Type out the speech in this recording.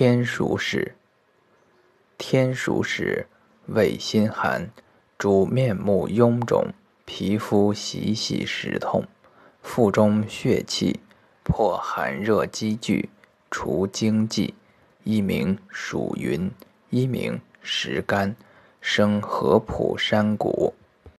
天暑时，天暑时，胃心寒，主面目臃肿，皮肤习习时痛，腹中血气破寒热积聚，除经悸。一名属云，一名石干，生合浦山谷。